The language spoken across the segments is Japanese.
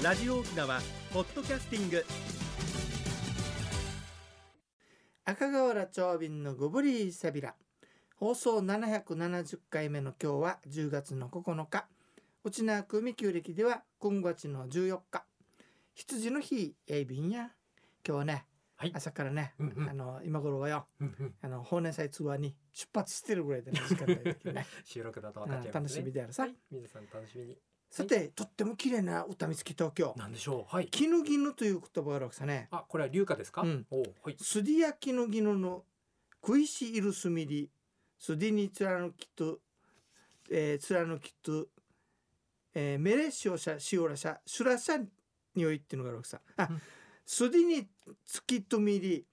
ラジオ沖縄ポッドキャスティング。赤瓦長瓶のゴブリーサビラ放送770回目の今日は10月の9日。内縄組旧暦では今月の14日。羊の日エイビンや。今日はね、はい。朝からね、うんうん。あの今頃はようんうん。あの法年祭ツアーに出発してるぐらいでね時間帯的にね。収録だと分かっちゃいますね。しみであるさ、はい。皆さん楽しみにさてとっても綺麗な歌見つけ東京。なんでしょう。はい。絹絹という言葉があるわけさね。あこれは龍華ですか？うん。おうはい。すりやきのぎのの食いしいるすみり。すりに貫きと、えー、貫きと、えー、メレシオシャシオラシャシュラシャ匂いっていうのがあるわけさ。あ、うん。すりにつきとみり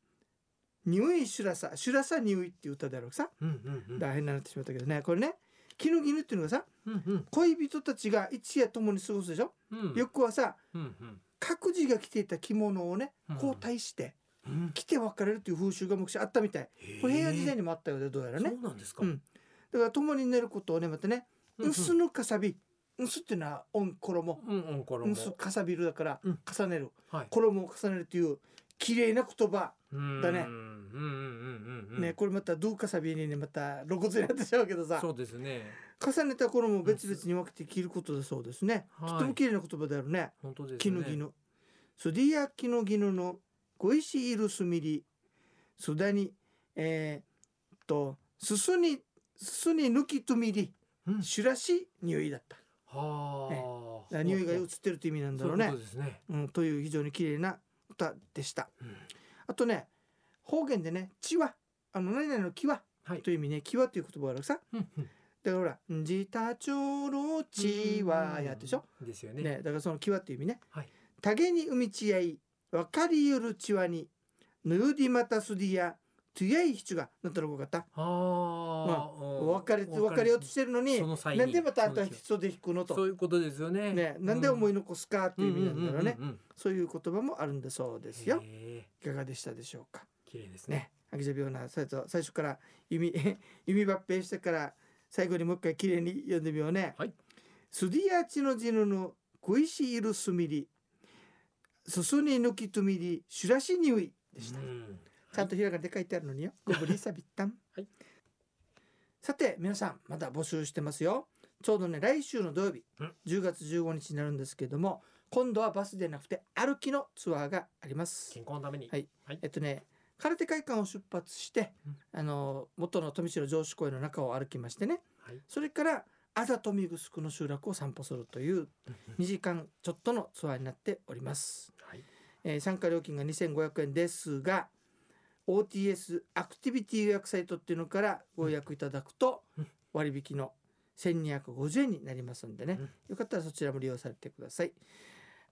匂いシュラサシュラサ匂いっていう歌であるわけさ。うんうんうん。大変になってしまったけどね。これねきぬぎぬっていうのがさうんうん。恋人たちが一夜共に過ごすでしょ、うん。翌はさうんうん。各自が着ていた着物をねうん。交代してうん。着て別れるという風習が昔あったみたい。これ平安時代ににもあったようでどうやらね。そうなんですか。うん。だから共に寝ることをねまたね「うんすぬかさび」「んす」っていうのは「おん衣」うんうんこ「れもんすかさびる」だからうん。重ねる。はい。衣を重ねるという綺麗な言葉だね。ねこれまた「どうかさび」にねまた露骨になってしまうけどさ。そうですね。重ねた衣を別々に分けて着ることだそうですね。はい。とても綺麗な言葉であるね。本当ですね「きぬぎぬ」「すりやきのぎぬのごいしいるすみり」「すだに」えーっと「すすに」「すすに抜きとみり」うん。シュラシ匂いだった。はだあから匂いが移ってるという意味なんだろうね。そういうすね。うん、という非常に綺麗な歌でした。うんあとね方言でね「ちわ」あの何々の「きわ」はいという意味ね「きわ」という言葉があるさ。うんうんだからほら「んじたちょろちわ」やでしょ？ですよねね、だからその「きわ」という意味ね。はいたげに海ちやいわかりゆるちわにぬゆりまたすりやとやいひちゅがなんとなく分かった。ああ別れて別れようとしてるのになんでまたあんたそうですよ人で弾くのと。そういうことですよねね、なんで思い残すかっていう意味なんだろうね。そういう言葉もあるんだそうですよ。へいかがでしたでしょうか？ー綺麗ですねね、アキジャビオナ最初から弓 弓抜兵してから最後にもう一回きれいに読んでみようね。はい。スディアチのジヌの小石いるすみり、すすに抜きとみり、シュラシニウイでした。うんちゃんとひらがなで書いてあるのによ。ゴブリサビッタン。はい。さて皆さんまだ募集してますよ。ちょうどね来週の土曜日うん。10月15日になるんですけども今度はバスでなくて歩きのツアーがあります。健康のために。はい。はい。えっとね空手会館を出発して、うん。あの元の富城城址公園の中を歩きましてね。はい。それからあざとみぐすくの集落を散歩するという2時間ちょっとのツアーになっております。はい。えー参加料金が2500円ですが OTS アクティビティ予約サイトっていうのからご予約いただくとうん。割引の1250円になりますんでね、うん。よかったらそちらも利用されてください。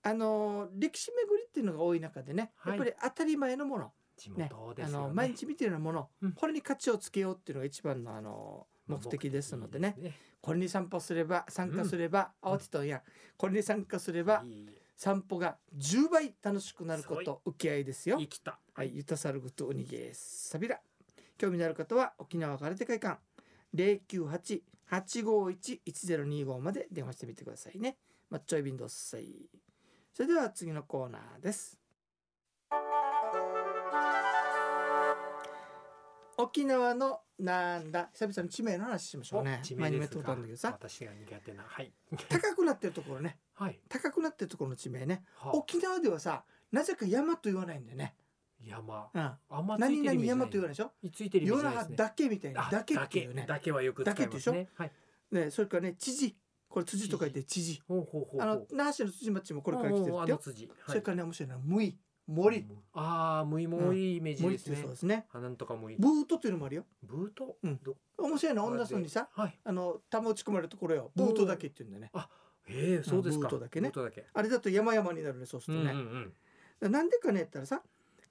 あのー歴史巡りっていうのが多い中でね、はい。やっぱり当たり前のもの、地ね。あの毎日見てるようなもの、うん。これに価値をつけようっていうのが一番のあの目的ですのでね。これに散歩すれば参加すれば、慌てとんやこれに参加すればいい。散歩が10倍楽しくなるこすと受け合いですよ。生。きたはい、ゆたさるぐとおにげさびら。興味のある方は沖縄空手会館。零九八八五一一ゼロ二五まで電話してみてくださいね。まっちょいびんどっさい。それでは次のコーナーです。沖縄のなんだ？久々に地名の話しましょうね。前にもやっとあるんだけどさ。私が苦手な。はい。高くなってるところね。はい。高くなってるところの地名ね。は沖縄ではさなぜか山と言わないんだよね。山。うん、あんまつい何々山と言わないでしょ？ついてるイメーないですね。だけみたいな。あだけっていう。ねだけはよく使いますね。はい。ねそれからね知事。これ辻と書いて知事。ほうほうほうあの那覇市の辻町もこれから来てるってよ、の辻。それからね面白いのは無い。森。ああむいもいいイメージですね。そうですね。あなんとかむい。ブートっていうのもあるよ。ブート？うん。ど面白いの女村にさはい。あの玉打ち込まれるところよ。ブートだけっていうんだよね。へえそうですか。ブートだけね。あれだと山々になるねそうするとね、なんでかねって言ったらさ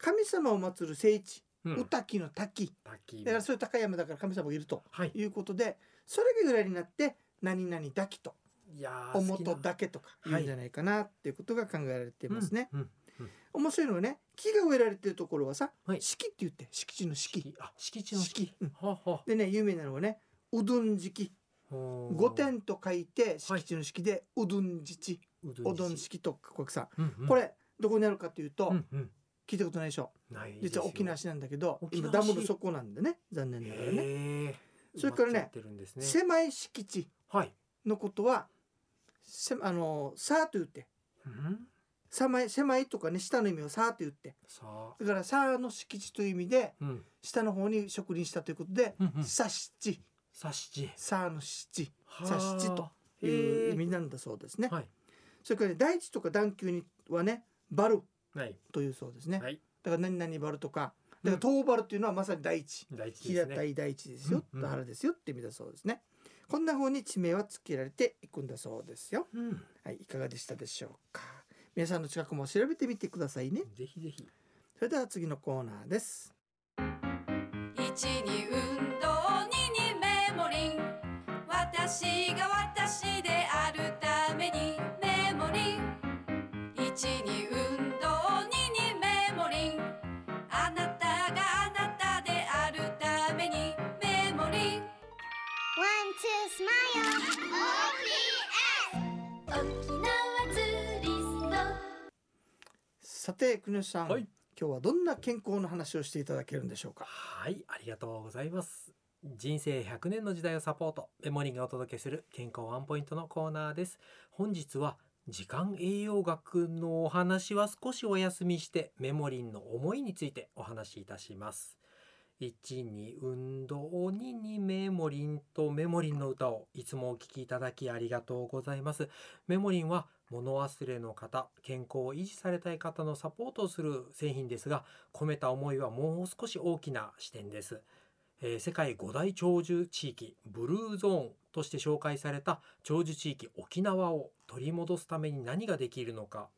神様を祀る聖地うん。御嶽の滝。滝。だからそういう高い山だから神様がいるとはい。いうことでそれが由来になって何々滝とお好きな元岳とか言うんじゃないかなっていうことが考えられていますね。面白いのはね木が植えられてるところはさ、はい。敷って言って敷地の敷敷あ敷地の敷敷、うん。ははでね有名なのはねうどん敷五点と書いて敷地の敷でうどん敷地おどん式とかこれさ、うんうん。これどこにあるかというと、うんうん聞いたことないでしょ。ない実は沖縄市なんだけど今ダムの底なんでね残念ながらね。それからねね。狭い敷地はい。のことはせあのさーと言って。うん？狭い狭いとかね下の意味をさーと言って。だからさーの敷地という意味でうん。下の方に植林したということでうんうん。さしち。さーの七はさしちとへいうえ意味なんだそうですね。はい。それからね大地とか段丘にはねバルはい。というそうですね。はい。だから何々バルとかだから東バルっていうのはまさに大地大事ですね。平たい大地ですよ、うんうん。原ですよって意味だそうですね。こんな風に地名は付けられていくんだそうですよ。うん。はいいかがでしたでしょうか。皆さんの近くも調べてみてくださいね。ぜひぜひ。それでは次のコーナーです。一に運動二にメモリン。私が私であるためにて国吉さん、はい。今日はどんな健康の話をしていただけるんでしょうか？はい。ありがとうございます。人生100年の時代をサポートメモリーがお届けする健康ワンポイントのコーナーです。本日は時間栄養学のお話は少しお休みしてメモリンの思いについてお話しいたします1に運動2にメモリンとメモリンの歌をいつもお聴きいただきありがとうございます。メモリンは物忘れの方健康を維持されたい方のサポートをする製品ですが込めた思いはもう少し大きな視点です、えー世界五大長寿地域ブルーゾーンとして紹介された長寿地域沖縄を取り戻すために何ができるのか、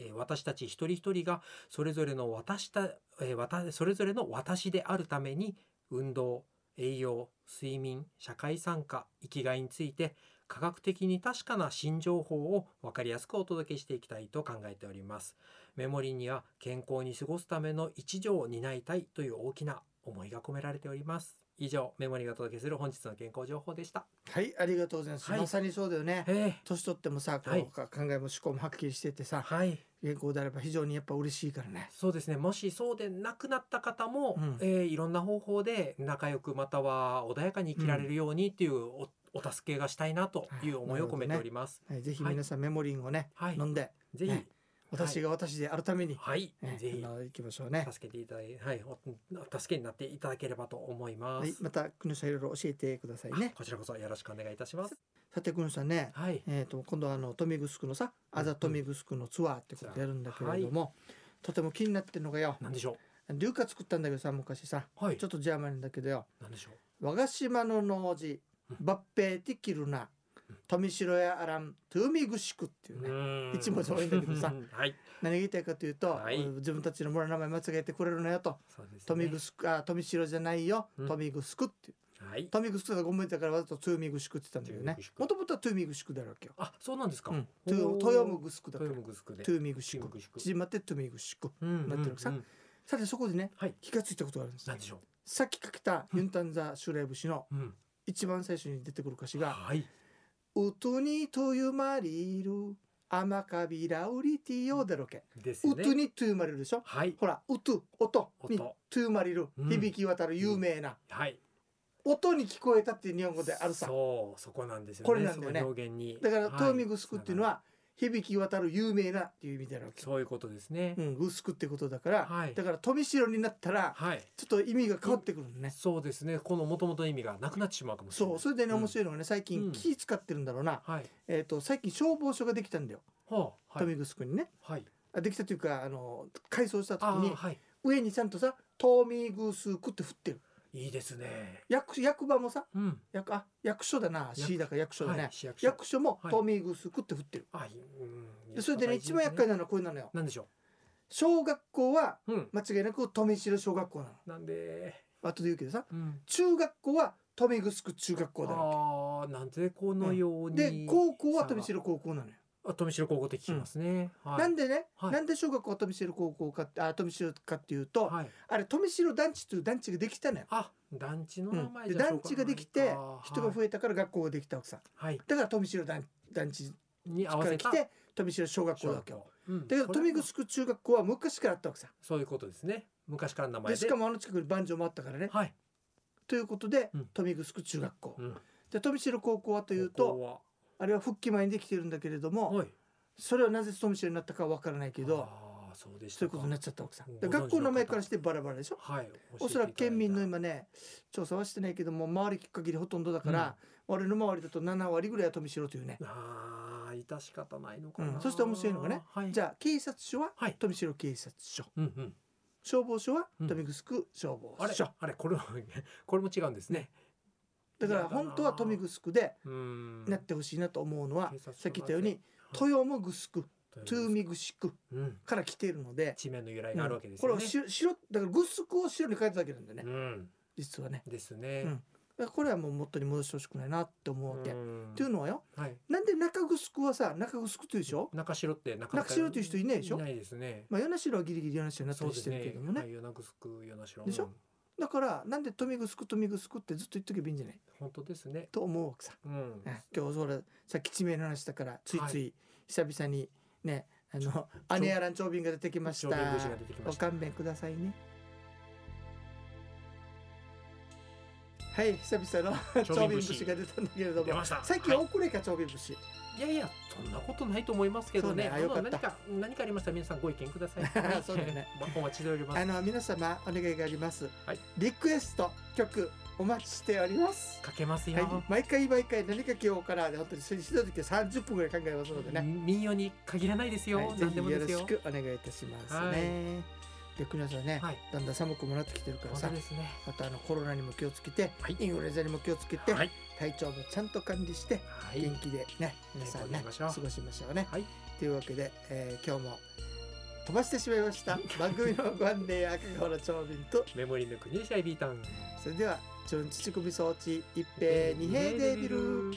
えー私たち一人一人がそれぞれの私た、えーそれぞれの私であるために運動栄養睡眠社会参加生きがいについて科学的に確かな新情報を分かりやすくお届けしていきたいと考えております。メモリには健康に過ごすための一助を担いたいという大きな思いが込められております。以上メモリーがお届けする本日の健康情報でした。はいありがとうございます、はい。まさにそうだよね。え年取ってもさこう、はい。考えも思考もはっきりしててさはい。健康であれば非常にやっぱ嬉しいからね。そうですね。もしそうでなくなった方も、うん。えーいろんな方法で仲良くまたは穏やかに生きられるようにっていうお,、お助けがしたいなという思いを込めております、はい、ぜひ皆さんメモリンをね、はい。飲んで。ぜひ、ね私が私であるために、はい、ねぜひ。行きましょうね。助けていただいはいお助けになっていただければと思います、はい、また国吉さんいろいろ教えてくださいね。あ。こちらこそよろしくお願いいたします。さて国吉さんね、はい。えっ、と今度はあの豊見城のさ、あざ豊見城のツアーってことでやるんだけれども、とても気になってるのがよ、なんでしょ龍華作ったんだけどさ昔さ、うはい。ちょっとジャーマンなんだけどよ、なんでしょ和菓子間の農事うん。抜兵ティキルナ富城やあらん豊見城っていううね。一文字多いんだけどさ。はい。何が言いたいかというと、はい。自分たちの村の名前間違えてくれるのよと。ね。富城あ富城じゃないよ、うん。富城ってはい。富城がごめんだからわざと豊見城って言ったんだけどね。もともとは豊見城だろうけよ、あそうなんですか、うん、おー。豊豊見城だか。ら豊見城で。豊見城豊見城縮まって豊見城うんなってるさうんうんさ。てそこでねはい。気がついたことがあるんですでしょさっきかけたユンタンザシュレ節の一番最初に出てくる歌詞がはい「うとにとゆまりる甘かびらうりてよ」だろけ。ですねうとにとゆまれるでしょ。はい。ほらうと音に音とゆまりるうん。響き渡る有名な。はい。音に聞こえたっていう日本語であるさ。そうそこなんですよね。これなんだよね。その表現に。だからはい。豊見城っていうのは響き渡る有名なっていう意味であるわけそういうことですね、うん、グスクってことだから、はい。だから富城になったらはい。ちょっと意味が変わってくるのね。そうですね。この元々の意味がなくなってしまうかもしれない。そうそれでねん面白いのはね最うん。近気使ってるんだろうな、はい。えっ、と最近消防署ができたんだよ。はあはい。富城にね。はい。あできたというかあの改装した時にはい。上にちゃんとさ「富城区」って振ってるいいですね。役役場もさうん。役あ役所だな。役。C だから役所だね、はい市役所。役所もはい。富城区って振ってる、あいうん。でそれでね一番厄介なのはこれなのよ。なんでしょ小学校はううん。間違いなく富城小学校なの。なんで？後で言うけどさうん。中学校は富城区中学校だわああなんでこのように、けで高校は富城高校なのよ、あ富城高校って聞きますね、はい。なんでね、はい。なんで小学校は富城高校かってあ富城かっていうと、はい。あれ富城団地という団地ができたのよ、あ団地の名前じゃ団地ができて人が増えたから学校ができたわけさはい。だから富城団団地に合かわせ来て富城小学校だわけよ。うん。だけど富城中学校は昔からあったわけさ。そういうことですね。昔からの名前で。でしかもあの近くに番場もあったからね。はい、ということで、うん。富城中学校。うん、で富城高校はということこあれは復帰前にできてるんだけれども、ははい。それはなぜ富城になったかわからないけどそうでそういうことになっちゃったわけさ。ご存知で学校の名前からしてバラバラでしょ？はいおそらく県民の今ね調査はしてないけども周りきっかけでほとんどだから、俺の周りだと7割ぐらいは富城というね。ああ致し方ないのかな、うん、そして面白いのがね、はい、じゃあ警察署ははい。富城警察署、うんうん。消防署はうん。富城消防あれ署、あれこれもこれも違うんですねだから本当は富城でなってほしいなと思うのは、さっき言ったようにはい豊も城トゥーミグシクうん。から来ているので、地名の由来があるわけですこれをし白だからグスクを白に変えただけなんだよね、うん。実はね。ですね、うん。これはもう元に戻してほしくないなって。思うわけ、っうんていうのはよはい。なんで中城はさ中城っていうでしょ？中城って中城っていう人いないでしょ？いないですね。まあ与那城はギリギリ与那城になったりしてるけどもね。はい、与那城与那城。でしょ？うんだからなんで富城富城ってずっと言っとけばいいんじゃない？本当ですね。と思うわけさ。うん。あ今日それさっき地名の話だからついつい久々にねあのょ姉やらん長瓶が出てきました。長瓶節が出てきまごした。勘弁くださいねはい久々の長瓶節節が出たんだけれども。最近遅れか長瓶節いやいやそんなことないと思いますけどね。ね何か何かありましたら皆さんご意見ください。そうだね。まお待ちしておりますあの皆様お願いがあります、はい。リクエスト曲お待ちしております。かけますよ、はい、毎回毎回何かけようかなで本当にそれひどい時は30分ぐらい考えますのでね、民謡に限らないですよ、はい、ぜ何ひよ。ろしくお願いいたしますはね。で国さんね、はい。だんだん寒くもなってきてるからさ。ね。あとあのコロナにも気をつけて、はい。インフルエンザにも気をつけて、はい。体調もちゃんと管理して、はい。元気でね皆さんね過ごしましょう。ね。はい。というわけで、えー今日も飛ばしてしまいました。番組のご案内赤川原長瓶とメモリーの国ビータン。それでは「チョン乳首装置一平二平デビル」